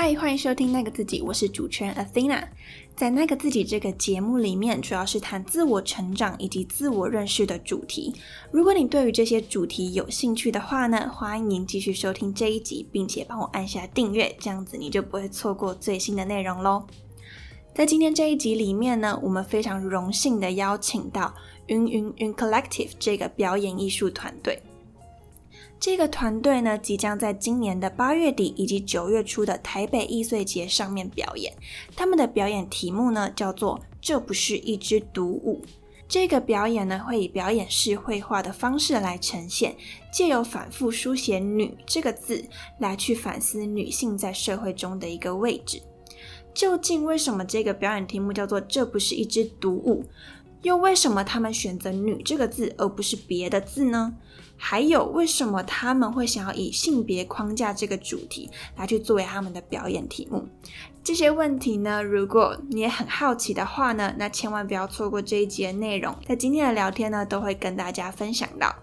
嗨，欢迎收听那个自己，我是主持人 Athena。在那个自己这个节目里面，主要是谈自我成长以及自我认识的主题。如果你对于这些主题有兴趣的话呢，欢迎继续收听这一集，并且帮我按下订阅，这样子你就不会错过最新的内容喽。在今天这一集里面呢，我们非常荣幸的邀请到云云云 Collective 这个表演艺术团队。这个团队呢，即将在今年的八月底以及九月初的台北易碎节上面表演。他们的表演题目呢，叫做“这不是一支独舞”。这个表演呢，会以表演式绘画的方式来呈现，借由反复书写“女”这个字，来去反思女性在社会中的一个位置。究竟为什么这个表演题目叫做“这不是一支独舞”？又为什么他们选择“女”这个字而不是别的字呢？还有，为什么他们会想要以性别框架这个主题来去作为他们的表演题目？这些问题呢，如果你也很好奇的话呢，那千万不要错过这一集的内容，在今天的聊天呢，都会跟大家分享到。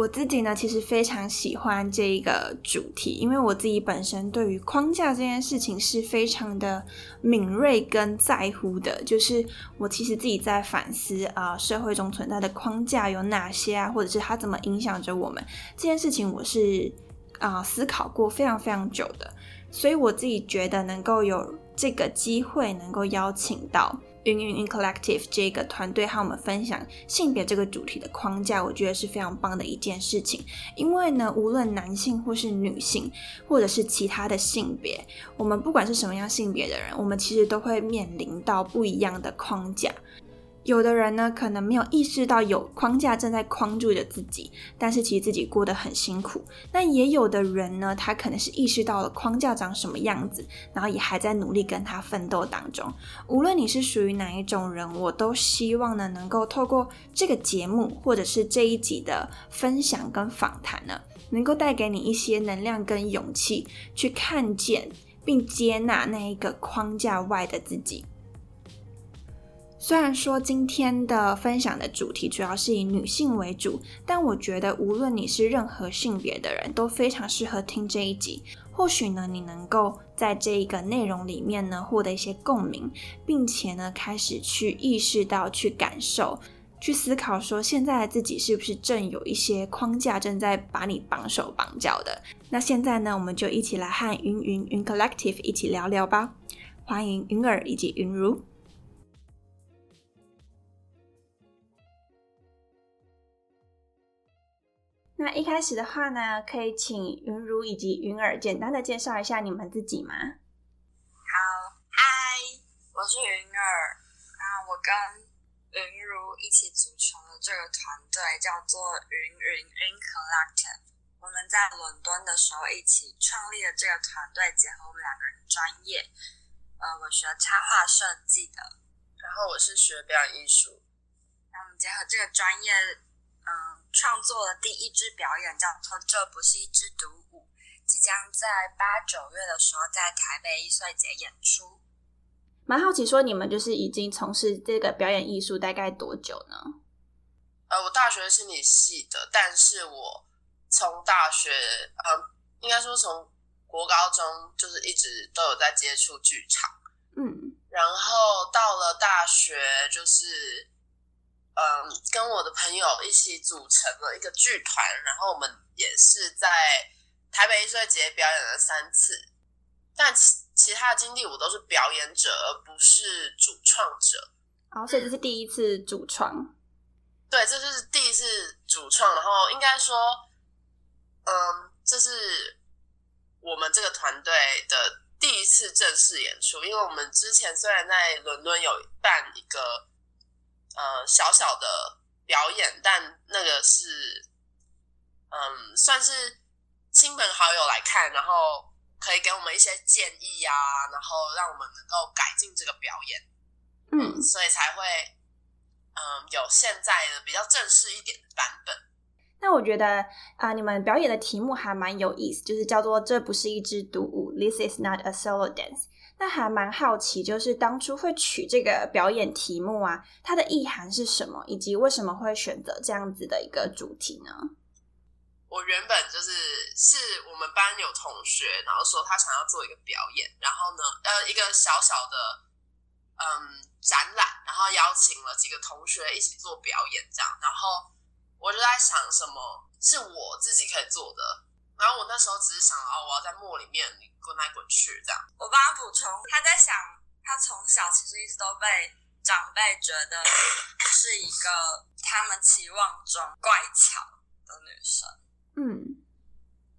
我自己呢，其实非常喜欢这一个主题，因为我自己本身对于框架这件事情是非常的敏锐跟在乎的。就是我其实自己在反思啊，社会中存在的框架有哪些啊，或者是它怎么影响着我们这件事情，我是啊思考过非常非常久的。所以我自己觉得能够有这个机会，能够邀请到。云云云 Collective 这个团队和我们分享性别这个主题的框架，我觉得是非常棒的一件事情。因为呢，无论男性或是女性，或者是其他的性别，我们不管是什么样性别的人，我们其实都会面临到不一样的框架。有的人呢，可能没有意识到有框架正在框住着自己，但是其实自己过得很辛苦。那也有的人呢，他可能是意识到了框架长什么样子，然后也还在努力跟他奋斗当中。无论你是属于哪一种人，我都希望呢，能够透过这个节目或者是这一集的分享跟访谈呢，能够带给你一些能量跟勇气，去看见并接纳那一个框架外的自己。虽然说今天的分享的主题主要是以女性为主，但我觉得无论你是任何性别的人，都非常适合听这一集。或许呢，你能够在这一个内容里面呢获得一些共鸣，并且呢开始去意识到、去感受、去思考，说现在的自己是不是正有一些框架正在把你绑手绑脚的。那现在呢，我们就一起来和云云云 Collective 一起聊聊吧。欢迎云儿以及云如。那一开始的话呢，可以请云如以及云儿简单的介绍一下你们自己吗？好，嗨，我是云儿，那我跟云如一起组成了这个团队，叫做云云云 Collective。我们在伦敦的时候一起创立了这个团队，结合我们两个人的专业，呃，我学插画设计的，然后我是学表演艺术，那我们结合这个专业。嗯，创作了第一支表演，叫做《这不是一支独舞》，即将在八九月的时候在台北艺穗节演出。蛮好奇，说你们就是已经从事这个表演艺术大概多久呢？呃，我大学是心理系的，但是我从大学，呃，应该说从国高中就是一直都有在接触剧场，嗯，然后到了大学就是。嗯，跟我的朋友一起组成了一个剧团，然后我们也是在台北艺术节表演了三次，但其其他的经历我都是表演者，而不是主创者。哦，所以这是第一次主创。对，这就是第一次主创，然后应该说，嗯，这是我们这个团队的第一次正式演出，因为我们之前虽然在伦敦有办一个。呃，小小的表演，但那个是，嗯，算是亲朋好友来看，然后可以给我们一些建议啊，然后让我们能够改进这个表演，嗯，所以才会，嗯，有现在的比较正式一点的版本。那我觉得啊，你们表演的题目还蛮有意思，就是叫做“这不是一支独舞 ”，This is not a solo dance。那还蛮好奇，就是当初会取这个表演题目啊，它的意涵是什么，以及为什么会选择这样子的一个主题呢？我原本就是是我们班有同学，然后说他想要做一个表演，然后呢，呃，一个小小的嗯展览，然后邀请了几个同学一起做表演，这样，然后我就在想什么是我自己可以做的，然后我那时候只是想哦，我要在墨里面滚来滚去这样。我帮他补充，他在想，他从小其实一直都被长辈觉得是一个他们期望中乖巧的女生。嗯，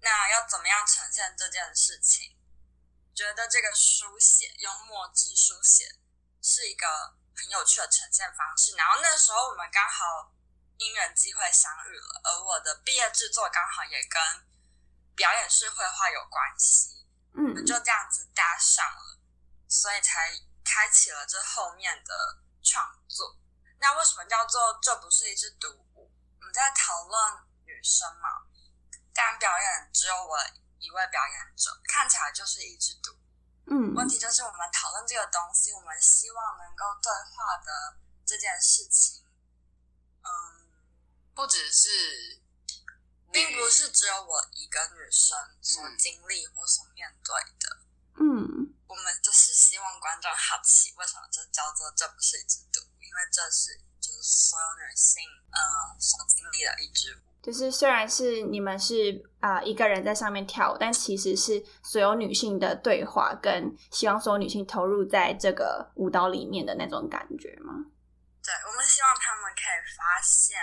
那要怎么样呈现这件事情？觉得这个书写用墨汁书写是一个很有趣的呈现方式。然后那时候我们刚好因缘机会相遇了，而我的毕业制作刚好也跟表演是绘画有关系，我们嗯，就这样子搭上了，所以才开启了这后面的创作。那为什么叫做这不是一支独舞？我们在讨论女生嘛，但表演只有我一位表演者，看起来就是一支独舞。嗯，问题就是我们讨论这个东西，我们希望能够对话的这件事情，嗯，不只是女，并不是只有我一个女生所经历或所面对的。嗯，我们就是希望观众好奇，为什么这叫做这不是一支独舞？因为这是就是所有女性呃所经历的一支舞。就是虽然是你们是啊、一个人在上面跳舞，但其实是所有女性的对话，跟希望所有女性投入在这个舞蹈里面的那种感觉吗？对，我们希望他们可以发现，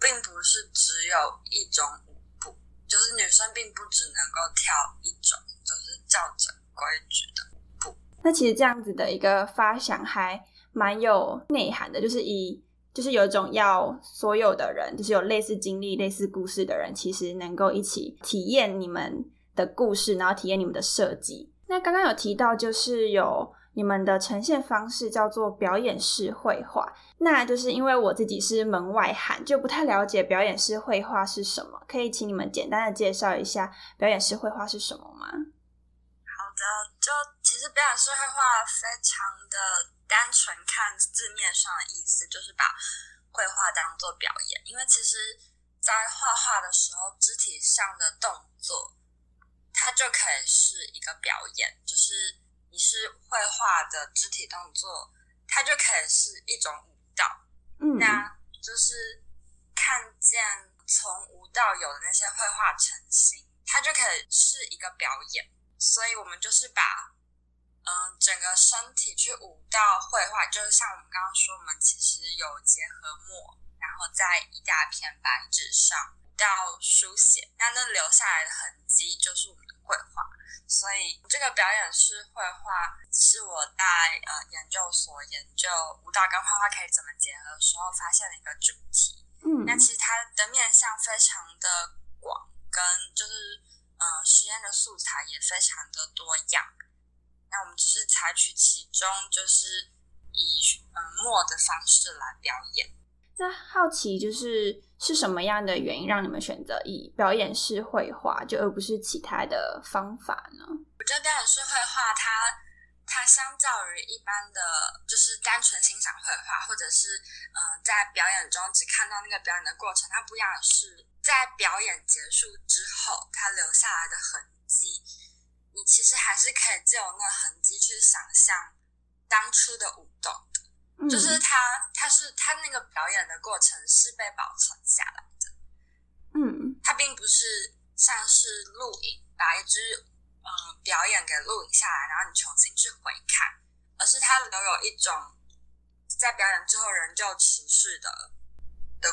并不是只有一种舞步，就是女生并不只能够跳一种，就是照着规矩的舞步。那其实这样子的一个发想还蛮有内涵的，就是以就是有一种要所有的人，就是有类似经历、类似故事的人，其实能够一起体验你们的故事，然后体验你们的设计。那刚刚有提到，就是有你们的呈现方式叫做表演式绘画，那就是因为我自己是门外汉，就不太了解表演式绘画是什么，可以请你们简单的介绍一下表演式绘画是什么吗？好的，就其实表演式绘画非常的单纯，看字面上的意思就是把绘画当做表演，因为其实，在画画的时候，肢体上的动作，它就可以是一个表演，就是你是绘画的肢体动作，它就可以是一种舞蹈。嗯，那就是看见从无到有的那些绘画成型，它就可以是一个表演。所以我们就是把嗯整个身体去舞到绘画，就是像我们刚刚说，我们其实有结合墨，然后在一大片白纸上舞到书写，那那留下来的痕迹就是我们的绘画。所以这个表演式绘画是我在呃研究所研究舞蹈跟画画可以怎么结合的时候发现的一个主题。嗯，那其实它的面向非常的广，跟就是呃实验的素材也非常的多样。那我们只是采取其中就是以嗯墨的方式来表演。那好奇就是是什么样的原因让你们选择以表演式绘画，就而不是其他的方法呢？我觉得表演式绘画它它相较于一般的，就是单纯欣赏绘画，或者是嗯、在表演中只看到那个表演的过程，它不一样的是，在表演结束之后，它留下来的痕迹，你其实还是可以借由那痕迹去想象当初的舞，嗯，就是他他是他那个表演的过程是被保存下来的。嗯他并不是像是录影，把一支嗯、呃表演给录影下来，然后你重新去回看，而是他留有一种在表演之后仍旧持续的的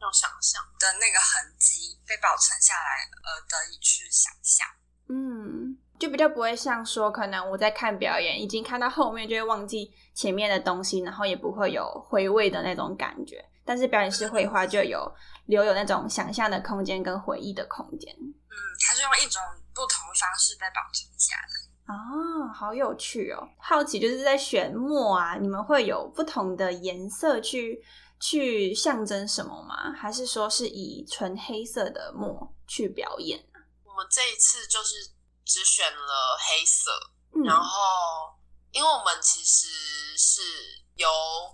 那种想象。的那个痕迹被保存下来，而得以去想象。嗯，就比较不会像说，可能我在看表演，已经看到后面就会忘记前面的东西，然后也不会有回味的那种感觉。但是表演式绘画就有留有那种想象的空间跟回忆的空间。嗯，它是用一种不同的方式在保存下来。哦，好有趣哦！好奇就是在选墨啊，你们会有不同的颜色去去象征什么吗？还是说是以纯黑色的墨去表演？我们这一次就是只选了黑色，嗯然后因为我们其实是由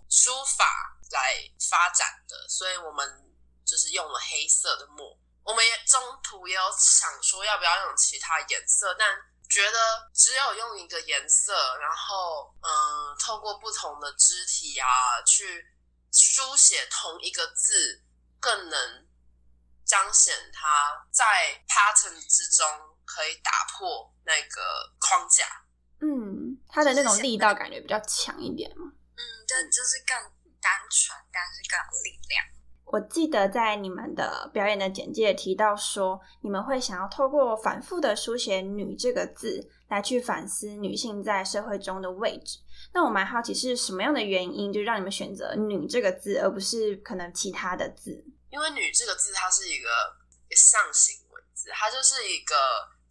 书法来发展的，所以我们就是用了黑色的墨。我们也中途也有想说要不要用其他颜色，但觉得只有用一个颜色，然后嗯，透过不同的肢体啊去书写同一个字，更能彰显它在 pattern 之中可以打破那个框架。嗯，它的那种力道感觉比较强一点嘛。嗯，对，就是更单纯，但是更有力量。我记得在你们的表演的简介提到说，你们会想要透过反复的书写“女”这个字，来去反思女性在社会中的位置。那我蛮好奇是什么样的原因，就让你们选择“女”这个字，而不是可能其他的字？因为“女”这个字它是一个象形文字，它就是一个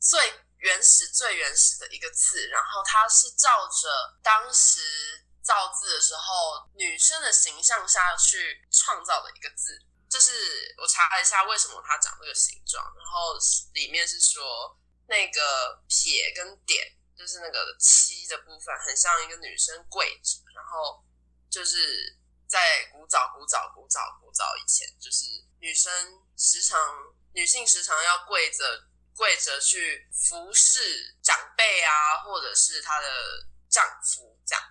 最原始、最原始的一个字，然后它是照着当时。造字的时候，女生的形象下去创造的一个字，这是我查了一下为什么它长这个形状，然后里面是说那个撇跟点，就是那个七的部分，很像一个女生跪着，然后就是在古早、古早、古早、古早以前，就是女生时常女性时常要跪着跪着去服侍长辈啊，或者是她的丈夫这样。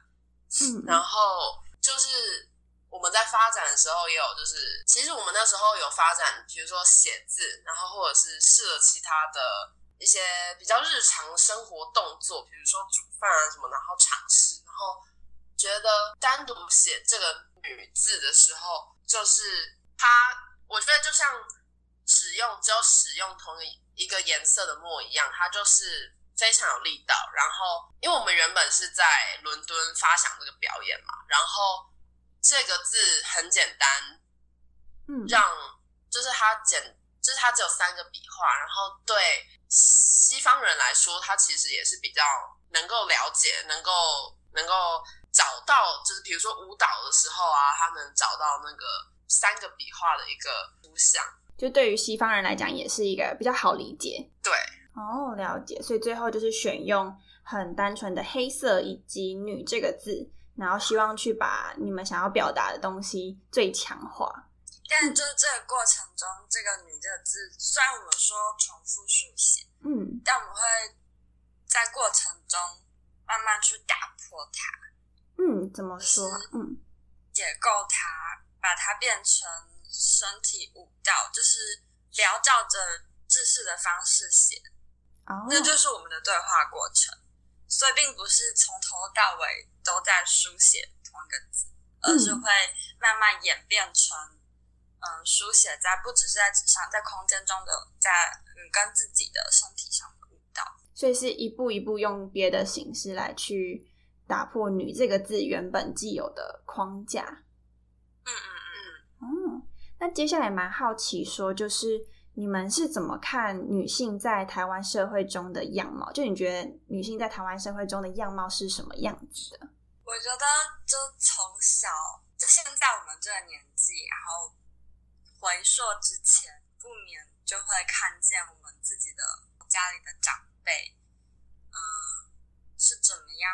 嗯，然后就是我们在发展的时候，也有就是，其实我们那时候有发展，比如说写字，然后或者是试了其他的一些比较日常生活动作，比如说煮饭啊什么，然后尝试，然后觉得单独写这个女字的时候，就是它，我觉得就像使用只有使用同一一个颜色的墨一样，它就是。非常有力道，然后因为我们原本是在伦敦发想这个表演嘛，然后这个字很简单，嗯，让就是它简，就是它只有三个笔画，然后对西方人来说，它其实也是比较能够了解，能够能够找到，就是比如说舞蹈的时候啊，他能找到那个三个笔画的一个图像，就对于西方人来讲，也是一个比较好理解，对。哦，了解。所以最后就是选用很单纯的黑色以及“女”这个字，然后希望去把你们想要表达的东西最强化。但就是这个过程中，这个“女”这个字，虽然我们说重复书写，嗯，但我们会在过程中慢慢去打破它。嗯，怎么说？嗯，解构它，把它变成身体舞蹈，就是不要照着知识的方式写。那就是我们的对话过程，所以并不是从头到尾都在书写同一个字，而是会慢慢演变成，嗯，书写在不只是在纸上，在空间中的，在嗯跟自己的身体上的舞蹈，所以是一步一步用别的形式来去打破“女”这个字原本既有的框架。嗯嗯，那接下来蛮好奇说，就是。你们是怎么看女性在台湾社会中的样貌？就你觉得女性在台湾社会中的样貌是什么样子的？我觉得，就从小，就现在我们这个年纪，然后回溯之前，不免就会看见我们自己的家里的长辈，嗯，是怎么样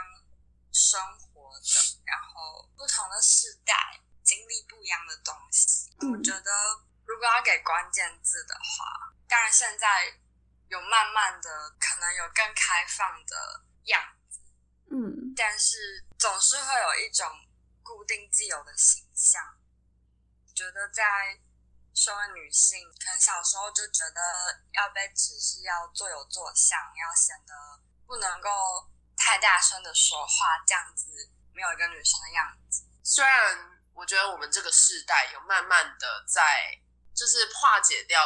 生活的，然后不同的世代经历不一样的东西。我觉得。如果要给关键字的话，当然现在有慢慢的可能有更开放的样子，嗯，但是总是会有一种固定既有的形象。觉得在身为女性，可能小时候就觉得要被指示要做有做相，要显得不能够太大声的说话，这样子没有一个女生的样子。虽然我觉得我们这个世代有慢慢的在。就是化解掉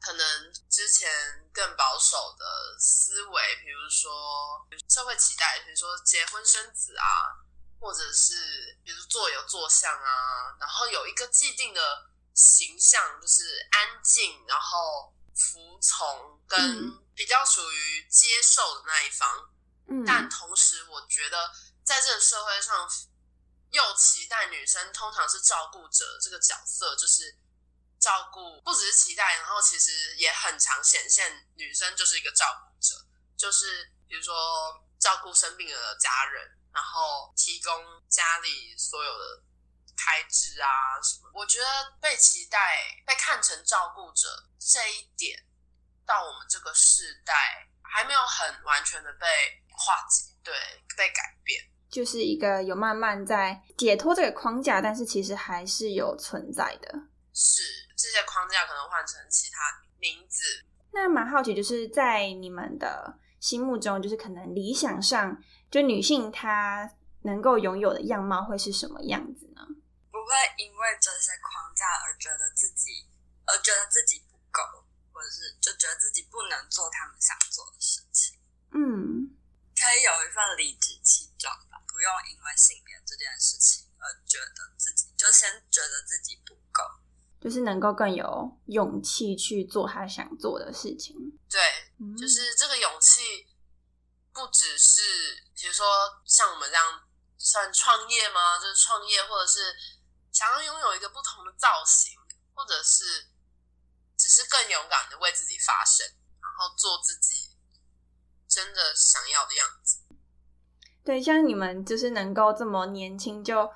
可能之前更保守的思维，比如说社会期待，比如说结婚生子啊，或者是比如坐有坐相啊，然后有一个既定的形象，就是安静，然后服从，跟比较属于接受的那一方。嗯，但同时我觉得在这个社会上，又期待女生通常是照顾者这个角色，就是。照顾不只是期待，然后其实也很常显现女生就是一个照顾者，就是比如说照顾生病的家人，然后提供家里所有的开支啊什么。我觉得被期待、被看成照顾者这一点，到我们这个世代还没有很完全的被化解，对，被改变，就是一个有慢慢在解脱这个框架，但是其实还是有存在的。是这些框架可能换成其他名字。那蛮好奇，就是在你们的心目中，就是可能理想上，就女性她能够拥有的样貌会是什么样子呢？不会因为这些框架而觉得自己，而觉得自己不够，或者是就觉得自己不能做他们想做的事情。嗯，可以有一份理直气不用因为性别这件事情而觉得自己就先觉得自己不够。就是能够更有勇气去做他想做的事情。对，就是这个勇气，不只是比如说像我们这样算创业吗？就是创业，或者是想要拥有一个不同的造型，或者是只是更勇敢的为自己发声，然后做自己真的想要的样子。对，像你们就是能够这么年轻就。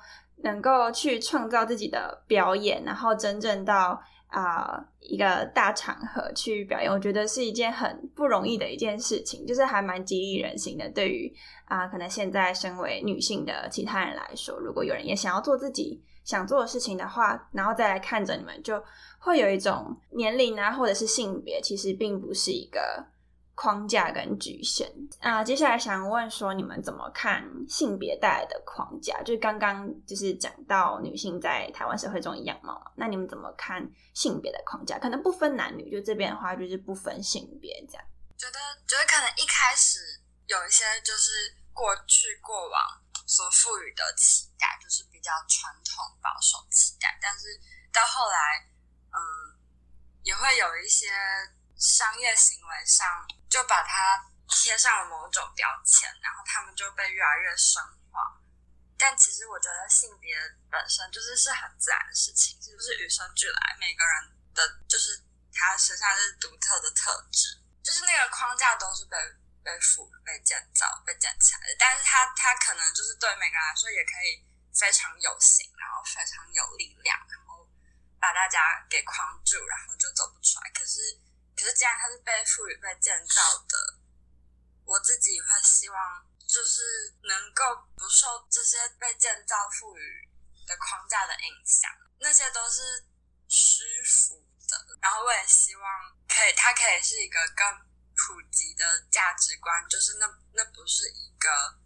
能够去创造自己的表演，然后真正到啊一个大场合去表演，我觉得是一件很不容易的一件事情，就是还蛮激励人心的。对于啊，可能现在身为女性的其他人来说，如果有人也想要做自己想做的事情的话，然后再来看着你们，就会有一种年龄啊，或者是性别，其实并不是一个。框架跟局限啊，接下来想问说，你们怎么看性别带来的框架？就刚刚就是讲到女性在台湾社会中的样貌嘛，那你们怎么看性别的框架？可能不分男女，就这边的话就是不分性别这样。觉得觉得可能一开始有一些就是过去过往所赋予的期待，就是比较传统保守期待，但是到后来，嗯，也会有一些。商业行为上就把它贴上了某种标签，然后他们就被越来越深化。但其实我觉得性别本身就是是很自然的事情，就是与生俱来，每个人的就是他身上是独特的特质，就是那个框架都是被被赋、被建造、被建起来的。但是它它可能就是对每个人来说也可以非常有型，然后非常有力量，然后把大家给框住，然后就走不出来。可是。可是，既然它是被赋予、被建造的，我自己会希望，就是能够不受这些被建造、赋予的框架的影响。那些都是虚浮的。然后，我也希望可以，它可以是一个更普及的价值观，就是那那不是一个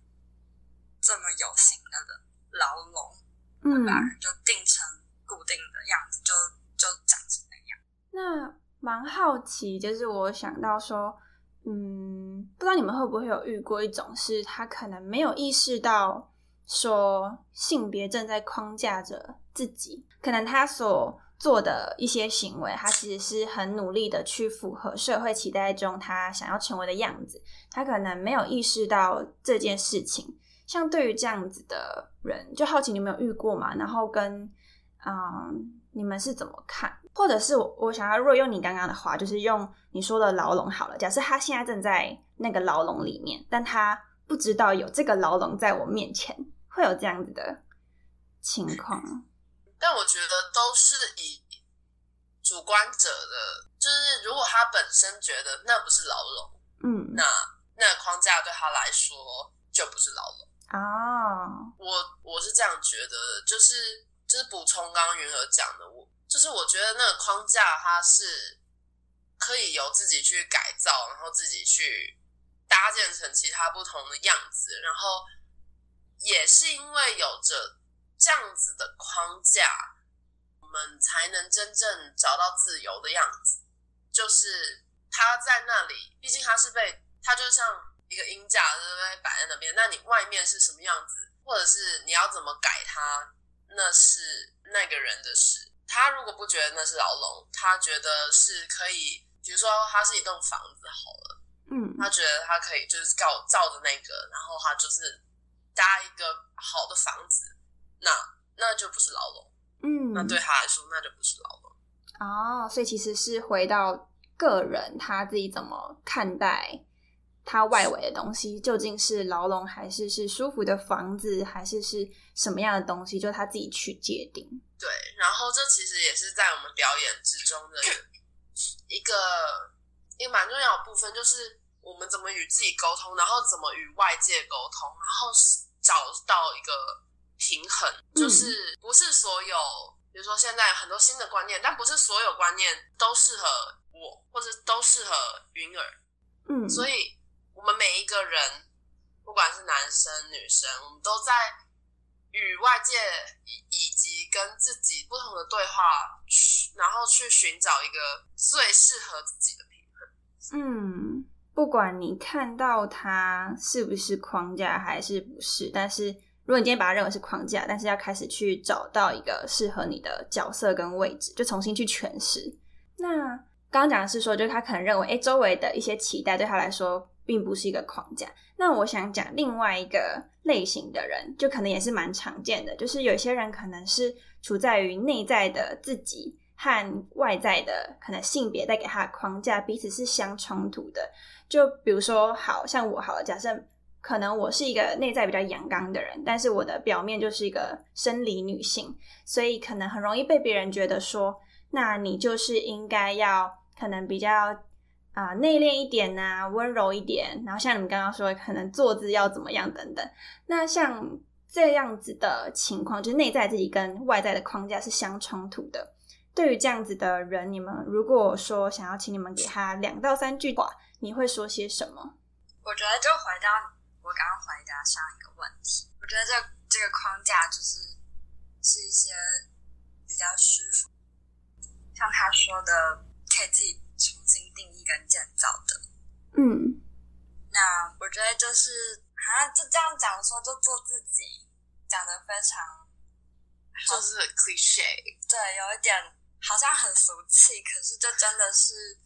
这么有形的牢笼，嗯，把人就定成固定的样子，就就长成那样。那。蛮好奇，就是我想到说，嗯，不知道你们会不会有遇过一种，是他可能没有意识到说性别正在框架着自己，可能他所做的一些行为，他其实是很努力的去符合社会期待中他想要成为的样子，他可能没有意识到这件事情。像对于这样子的人，就好奇你有没有遇过嘛？然后跟嗯。你们是怎么看？或者是我我想要，若用你刚刚的话，就是用你说的牢笼好了。假设他现在正在那个牢笼里面，但他不知道有这个牢笼在我面前，会有这样子的情况。但我觉得都是以主观者的，就是如果他本身觉得那不是牢笼，嗯，那那个框架对他来说就不是牢笼啊。我我是这样觉得，就是。就是补充刚刚云儿讲的，我就是我觉得那个框架它是可以由自己去改造，然后自己去搭建成其他不同的样子，然后也是因为有着这样子的框架，我们才能真正找到自由的样子。就是它在那里，毕竟它是被它就像一个音架，对不对？摆在那边，那你外面是什么样子，或者是你要怎么改它？那是那个人的事。他如果不觉得那是牢笼，他觉得是可以，比如说他是一栋房子好了，嗯，他觉得他可以就是照照着那个，然后他就是搭一个好的房子，那那就不是牢笼，嗯，那对他来说那就不是牢笼。哦，所以其实是回到个人他自己怎么看待他外围的东西究竟是牢笼，还是是舒服的房子，还是是什么样的东西，就他自己去界定。对，然后这其实也是在我们表演之中的一个一个蛮重要的部分，就是我们怎么与自己沟通，然后怎么与外界沟通，然后找到一个平衡，就是不是所有，比如说现在很多新的观念，但不是所有观念都适合我，或者都适合云儿。嗯，所以我们每一个人，不管是男生女生，我们都在。与外界以及跟自己不同的对话，然后去寻找一个最适合自己的平衡。嗯，不管你看到它是不是框架还是不是，但是如果你今天把它认为是框架，但是要开始去找到一个适合你的角色跟位置，就重新去诠释。那刚刚讲的是说，就是他可能认为，哎，周围的一些期待对他来说。并不是一个框架。那我想讲另外一个类型的人，就可能也是蛮常见的，就是有些人可能是处在于内在的自己和外在的可能性别带给他的框架彼此是相冲突的。就比如说，好像我好了，假设可能我是一个内在比较阳刚的人，但是我的表面就是一个生理女性，所以可能很容易被别人觉得说，那你就是应该要可能比较。啊，内敛一点呐，温柔一点，然后像你们刚刚说，可能坐姿要怎么样等等。那像这样子的情况，就是内在自己跟外在的框架是相冲突的。对于这样子的人，你们如果说想要请你们给他两到三句话，你会说些什么？我觉得就回到我刚刚回答上一个问题，我觉得这这个框架就是是一些比较舒服，像他说的，可以自己。重新定义跟建造的，嗯，那我觉得就是好像就这样讲说，就做自己，讲的非常就是 cliche，对，有一点好像很俗气，可是就真的是，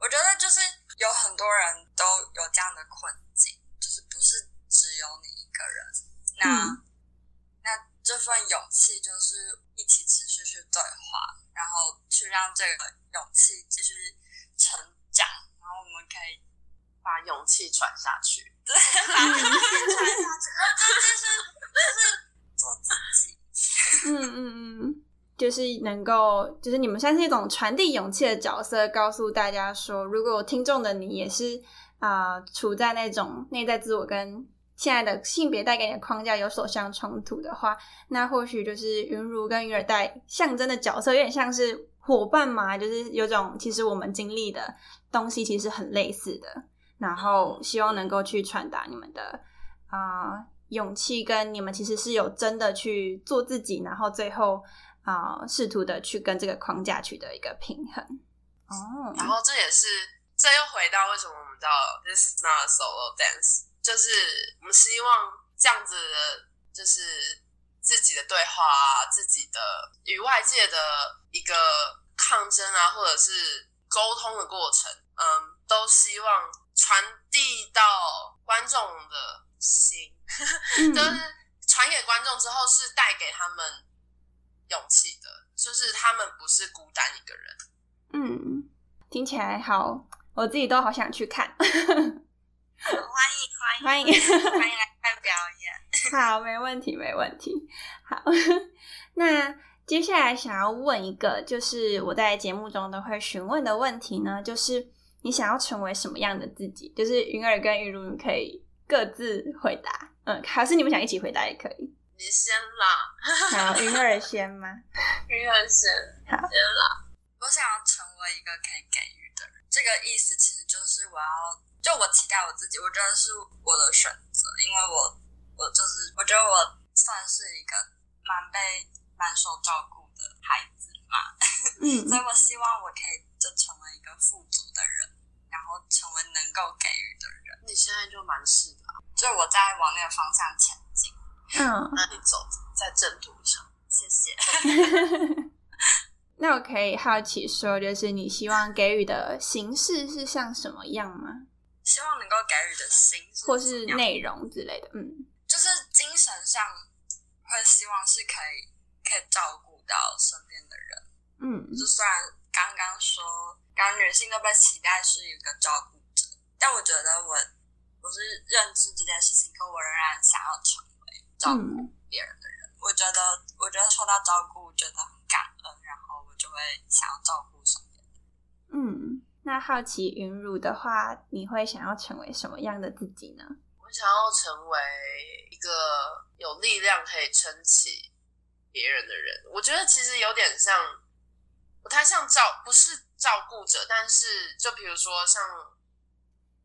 我觉得就是有很多人都有这样的困境，就是不是只有你一个人，那那这份勇气就是一起持续去对话。然后去让这个勇气继续成长，然后我们可以把勇气传下去，对，把勇气传下去，然后就是就是做自己。嗯嗯嗯，就是能够，就是你们算是一种传递勇气的角色，告诉大家说，如果听众的你也是啊，处在那种内在自我跟。现在的性别带给你的框架有所相冲突的话，那或许就是云如跟云儿带象征的角色，有点像是伙伴嘛，就是有种其实我们经历的东西其实很类似的，然后希望能够去传达你们的啊勇气，跟你们其实是有真的去做自己，然后最后啊试图的去跟这个框架取得一个平衡。哦，然后这也是这又回到为什么我们叫 This is not a solo dance。就是我们希望这样子的，就是自己的对话啊，自己的与外界的一个抗争啊，或者是沟通的过程，嗯，都希望传递到观众的心，就是传给观众之后，是带给他们勇气的，就是他们不是孤单一个人。嗯，听起来好，我自己都好想去看。欢迎欢迎欢迎欢迎来看表演。好，没问题没问题。好，那接下来想要问一个，就是我在节目中都会询问的问题呢，就是你想要成为什么样的自己？就是云儿跟玉露你可以各自回答，嗯，还是你们想一起回答也可以。你先啦。好，云儿先吗？云儿先。好，先啦。我想要成为一个可以给予的人，这个意思其实就是我要。就我期待我自己，我觉得是我的选择，因为我我就是我觉得我算是一个蛮被蛮受照顾的孩子嘛，嗯，所以我希望我可以就成为一个富足的人，然后成为能够给予的人。你现在就蛮是的，就我在往那个方向前进。嗯，那你走在正途上，谢谢。那我可以好奇说，就是你希望给予的形式是像什么样吗？希望能够给予的形式，或是内容之类的，嗯，就是精神上会希望是可以可以照顾到身边的人，嗯，就虽然刚刚说，刚女性都被期待是一个照顾者，但我觉得我我是认知这件事情，可我仍然想要成为照顾别人的人。我觉得，我觉得受到照顾，觉得很感恩，然后我就会想要照顾身边的人。嗯，那好奇云乳的话，你会想要成为什么样的自己呢？想要成为一个有力量可以撑起别人的人。我觉得其实有点像，不太像照，不是照顾者，但是就比如说像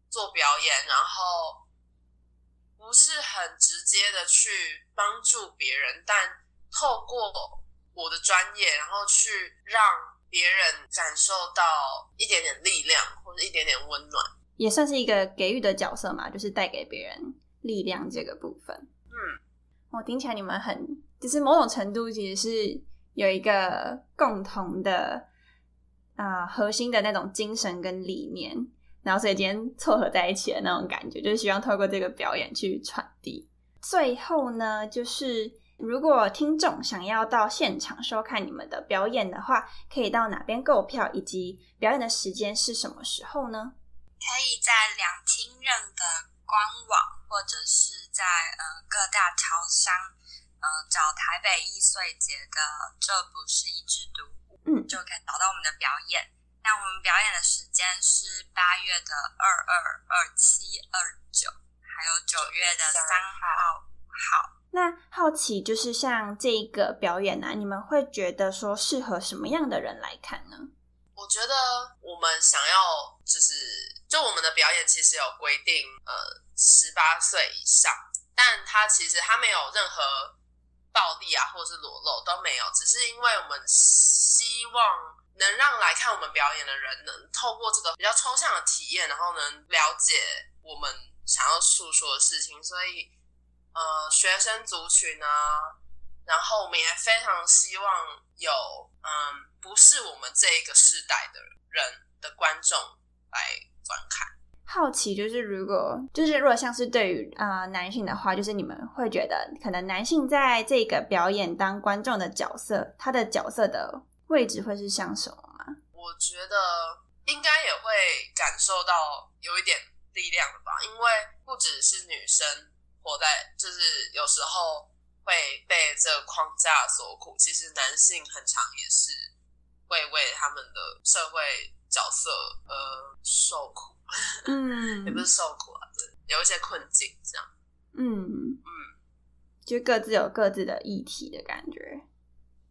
做表演，然后不是很直接的去帮助别人，但透过我的专业，然后去让别人感受到一点点力量或者一点点温暖。也算是一个给予的角色嘛，就是带给别人力量这个部分。嗯，我听起来你们很，就是某种程度其实是有一个共同的啊、核心的那种精神跟理念，然后所以今天凑合在一起的那种感觉，就是希望透过这个表演去传递。最后呢，就是如果听众想要到现场收看你们的表演的话，可以到哪边购票，以及表演的时间是什么时候呢？可以在两厅院的官网，或者是在呃各大超商，呃找台北易碎节的“这不是一只独舞”，嗯就可以找到我们的表演。那我们表演的时间是八月的二二、二七、二九，还有九月的三号、五号。那好奇就是像这一个表演啊，你们会觉得说适合什么样的人来看呢？我觉得我们想要就是，就我们的表演其实有规定，呃，十八岁以上，但他其实他没有任何暴力啊，或者是裸露都没有，只是因为我们希望能让来看我们表演的人能透过这个比较抽象的体验，然后能了解我们想要诉说的事情，所以呃，学生族群啊，然后我们也非常希望有嗯，不是我们这一个世代的人的观众来观看。好奇就是如果就是如果像是对于啊、男性的话，就是你们会觉得可能男性在这个表演当观众的角色，他的角色的位置会是像什么吗？我觉得应该也会感受到有一点力量的吧，因为不只是女生活在，就是有时候会被这个框架所苦，其实男性很常也是会为他们的社会角色呃受苦，嗯 也不是受苦啊，有一些困境这样。嗯嗯，就各自有各自的议题的感觉。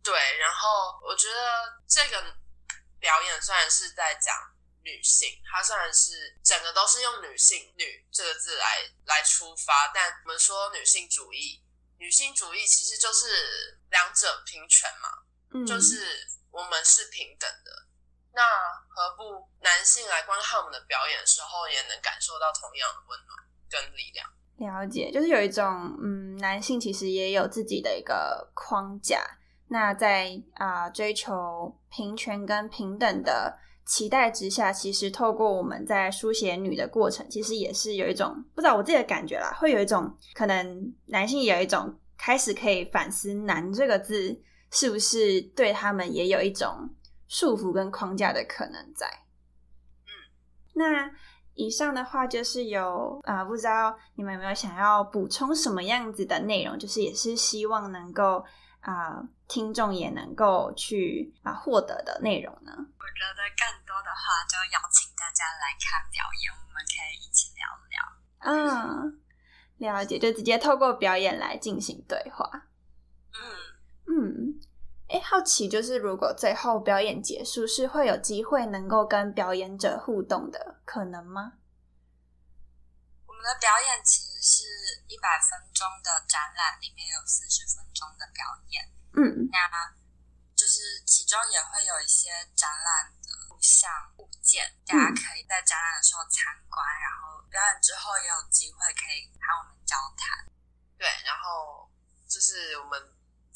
对，然后我觉得这个表演虽然是在讲女性，它虽然是整个都是用女性“女”这个字来来出发，但我们说女性主义，女性主义其实就是两者平权嘛，嗯，就是我们是平等的。那何不男性来观看我们的表演的时候，也能感受到同样的温暖跟力量？了解，就是有一种嗯，男性其实也有自己的一个框架。那在啊、追求平权跟平等的期待之下，其实透过我们在书写女的过程，其实也是有一种不知道我自己的感觉啦，会有一种可能男性有一种开始可以反思“男”这个字是不是对他们也有一种束缚跟框架的可能在。嗯，那以上的话就是有啊、不知道你们有没有想要补充什么样子的内容？就是也是希望能够啊、听众也能够去啊、获得的内容呢？我觉得更多的话，就邀请大家来看表演，我们可以一起聊聊。嗯，了解，就直接透过表演来进行对话。哎，好奇就是如果最后表演结束，是会有机会能够跟表演者互动的可能吗？我们的表演其实是一百分钟的展览，里面有四十分钟的表演。嗯那就是其中也会有一些展览的录像物件，大家可以在展览的时候参观，然后表演之后也有机会可以和我们交谈。对，然后就是我们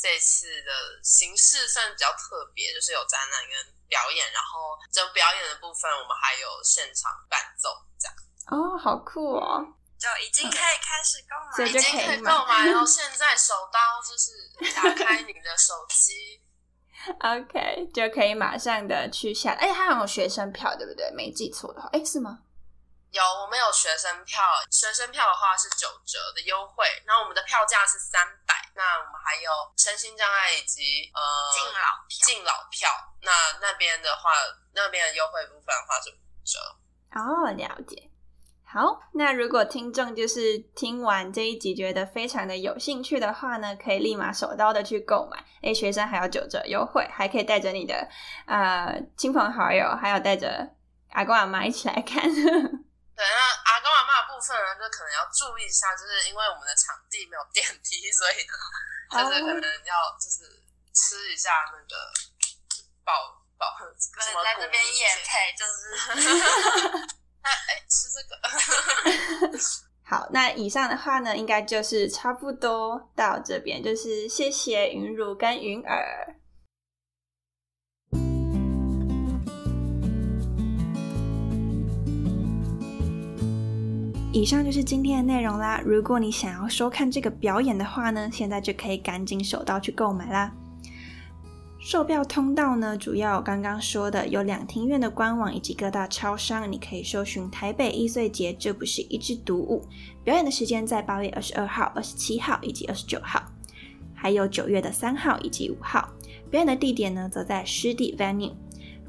这次的形式算比较特别，就是有展览跟表演，然后就表演的部分我们还有现场伴奏，这样哦，好酷哦！就已经可以开始购买，已经可以购买，然后 现在手刀就是打开你的手机，OK，就可以马上的去下，哎，还有学生票对不对？没记错的话，哎，是吗？有，我们有学生票，学生票的话是九折的优惠，然后我们的票价是三百，那我们还有身心障碍以及呃敬老票，敬老票，那那边的话，那边的优惠部分的话是五折。哦，了解。好，那如果听众就是听完这一集觉得非常的有兴趣的话呢，可以立马手刀的去购买。诶，学生还有九折优惠，还可以带着你的呃亲朋好友，还有带着阿公阿妈一起来看。对，那阿公阿妈的部分呢，就可能要注意一下，就是因为我们的场地没有电梯，所以呢，就是可能要就是吃一下那个饱饱什么在这边夜配，就是。哎哎，吃这个。好，那以上的话呢，应该就是差不多到这边，就是谢谢云茹跟云儿。以上就是今天的内容啦。如果你想要收看这个表演的话呢，现在就可以赶紧手到去购买啦。售票通道呢，主要刚刚说的有两厅院的官网以及各大超商，你可以搜寻台北易碎节，这不是一支独舞。表演的时间在八月二十二号、二十七号以及二十九号，还有九月的三号以及五号。表演的地点呢，则在湿地 Venue。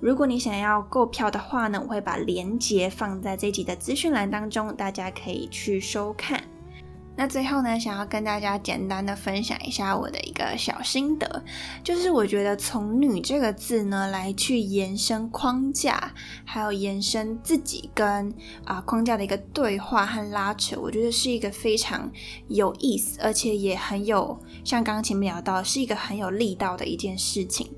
如果你想要购票的话呢，我会把链接放在这集的资讯栏当中，大家可以去收看。那最后呢，想要跟大家简单的分享一下我的一个小心得，就是我觉得从“女”这个字呢来去延伸框架，还有延伸自己跟啊框架的一个对话和拉扯，我觉得是一个非常有意思，而且也很有像刚刚前面聊到，是一个很有力道的一件事情。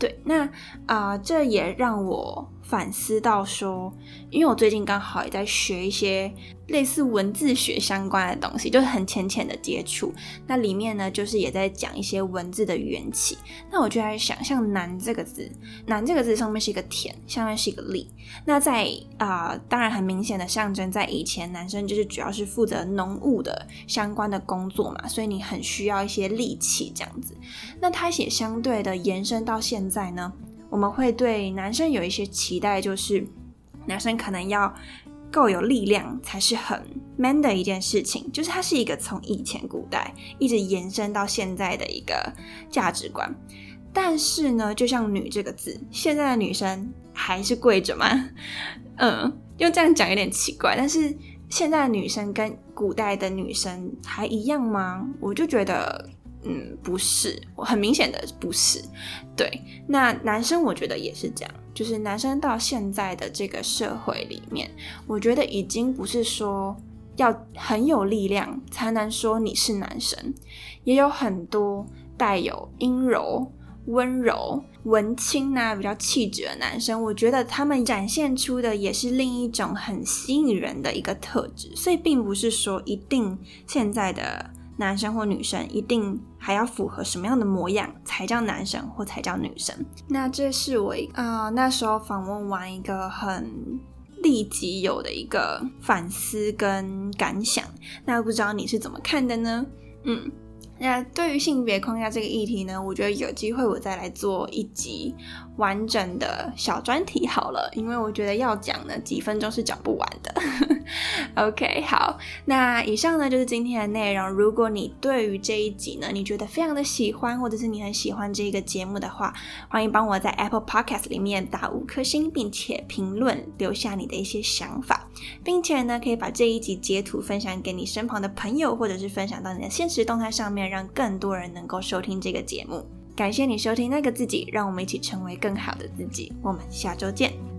对，那啊，这也让我反思到说，因为我最近刚好也在学一些类似文字学相关的东西，就是很浅浅的接触。那里面呢，就是也在讲一些文字的缘起。那我就在想，像“男”这个字，“男”这个字上面是一个田，下面是一个力。那在啊，当然很明显的象征，在以前男生就是主要是负责农务的相关的工作嘛，所以你很需要一些力气这样子。那它也相对的延伸到现在呢，我们会对男生有一些期待，就是男生可能要够有力量才是很 man 的一件事情，就是它是一个从以前古代一直延伸到现在的一个价值观。但是呢，就像“女”这个字，现在的女生还是跪着吗？嗯，用这样讲有点奇怪。但是现在的女生跟古代的女生还一样吗？我就觉得。嗯，不是，我很明显的不是。对，那男生我觉得也是这样，就是男生到现在的这个社会里面，我觉得已经不是说要很有力量才能说你是男生，也有很多带有阴柔、温柔、文青呐，比较气质的男生，我觉得他们展现出的也是另一种很吸引人的一个特质，所以并不是说一定现在的。男生或女生一定还要符合什么样的模样才叫男生或才叫女生？那这是我啊那时候访问完一个很立即有的一个反思跟感想。那不知道你是怎么看的呢？嗯。那对于性别框架这个议题呢，我觉得有机会我再来做一集完整的小专题好了，因为我觉得要讲呢几分钟是讲不完的。OK，好，那以上呢就是今天的内容。如果你对于这一集呢，你觉得非常的喜欢，或者是你很喜欢这个节目的话，欢迎帮我在 Apple Podcast 里面打五颗星，并且评论留下你的一些想法，并且呢可以把这一集截图分享给你身旁的朋友，或者是分享到你的现实动态上面。让更多人能够收听这个节目，感谢你收听那个自己，让我们一起成为更好的自己。我们下周见。